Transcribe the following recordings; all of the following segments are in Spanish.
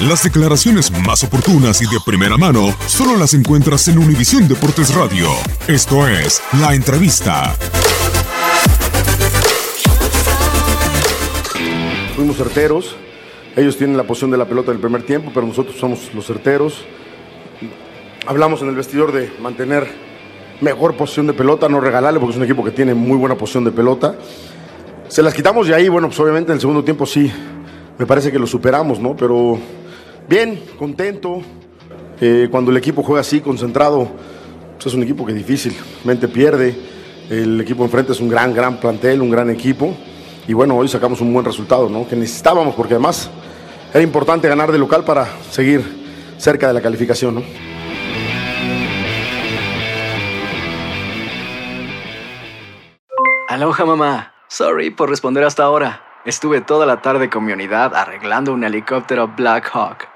Las declaraciones más oportunas y de primera mano solo las encuentras en Univisión Deportes Radio. Esto es La Entrevista. Fuimos certeros. Ellos tienen la posición de la pelota del primer tiempo, pero nosotros somos los certeros. Hablamos en el vestidor de mantener mejor posición de pelota, no regalarle, porque es un equipo que tiene muy buena posición de pelota. Se las quitamos de ahí, bueno, pues obviamente en el segundo tiempo sí, me parece que lo superamos, ¿no? Pero bien, contento. Eh, cuando el equipo juega así, concentrado, pues es un equipo que difícilmente pierde. El equipo enfrente es un gran, gran plantel, un gran equipo. Y bueno, hoy sacamos un buen resultado, ¿no? Que necesitábamos, porque además era importante ganar de local para seguir cerca de la calificación, ¿no? Aloha mamá. Sorry por responder hasta ahora. Estuve toda la tarde con mi unidad arreglando un helicóptero Black Hawk.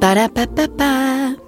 Ba-da-ba-ba-ba.